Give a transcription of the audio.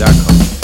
Dot com.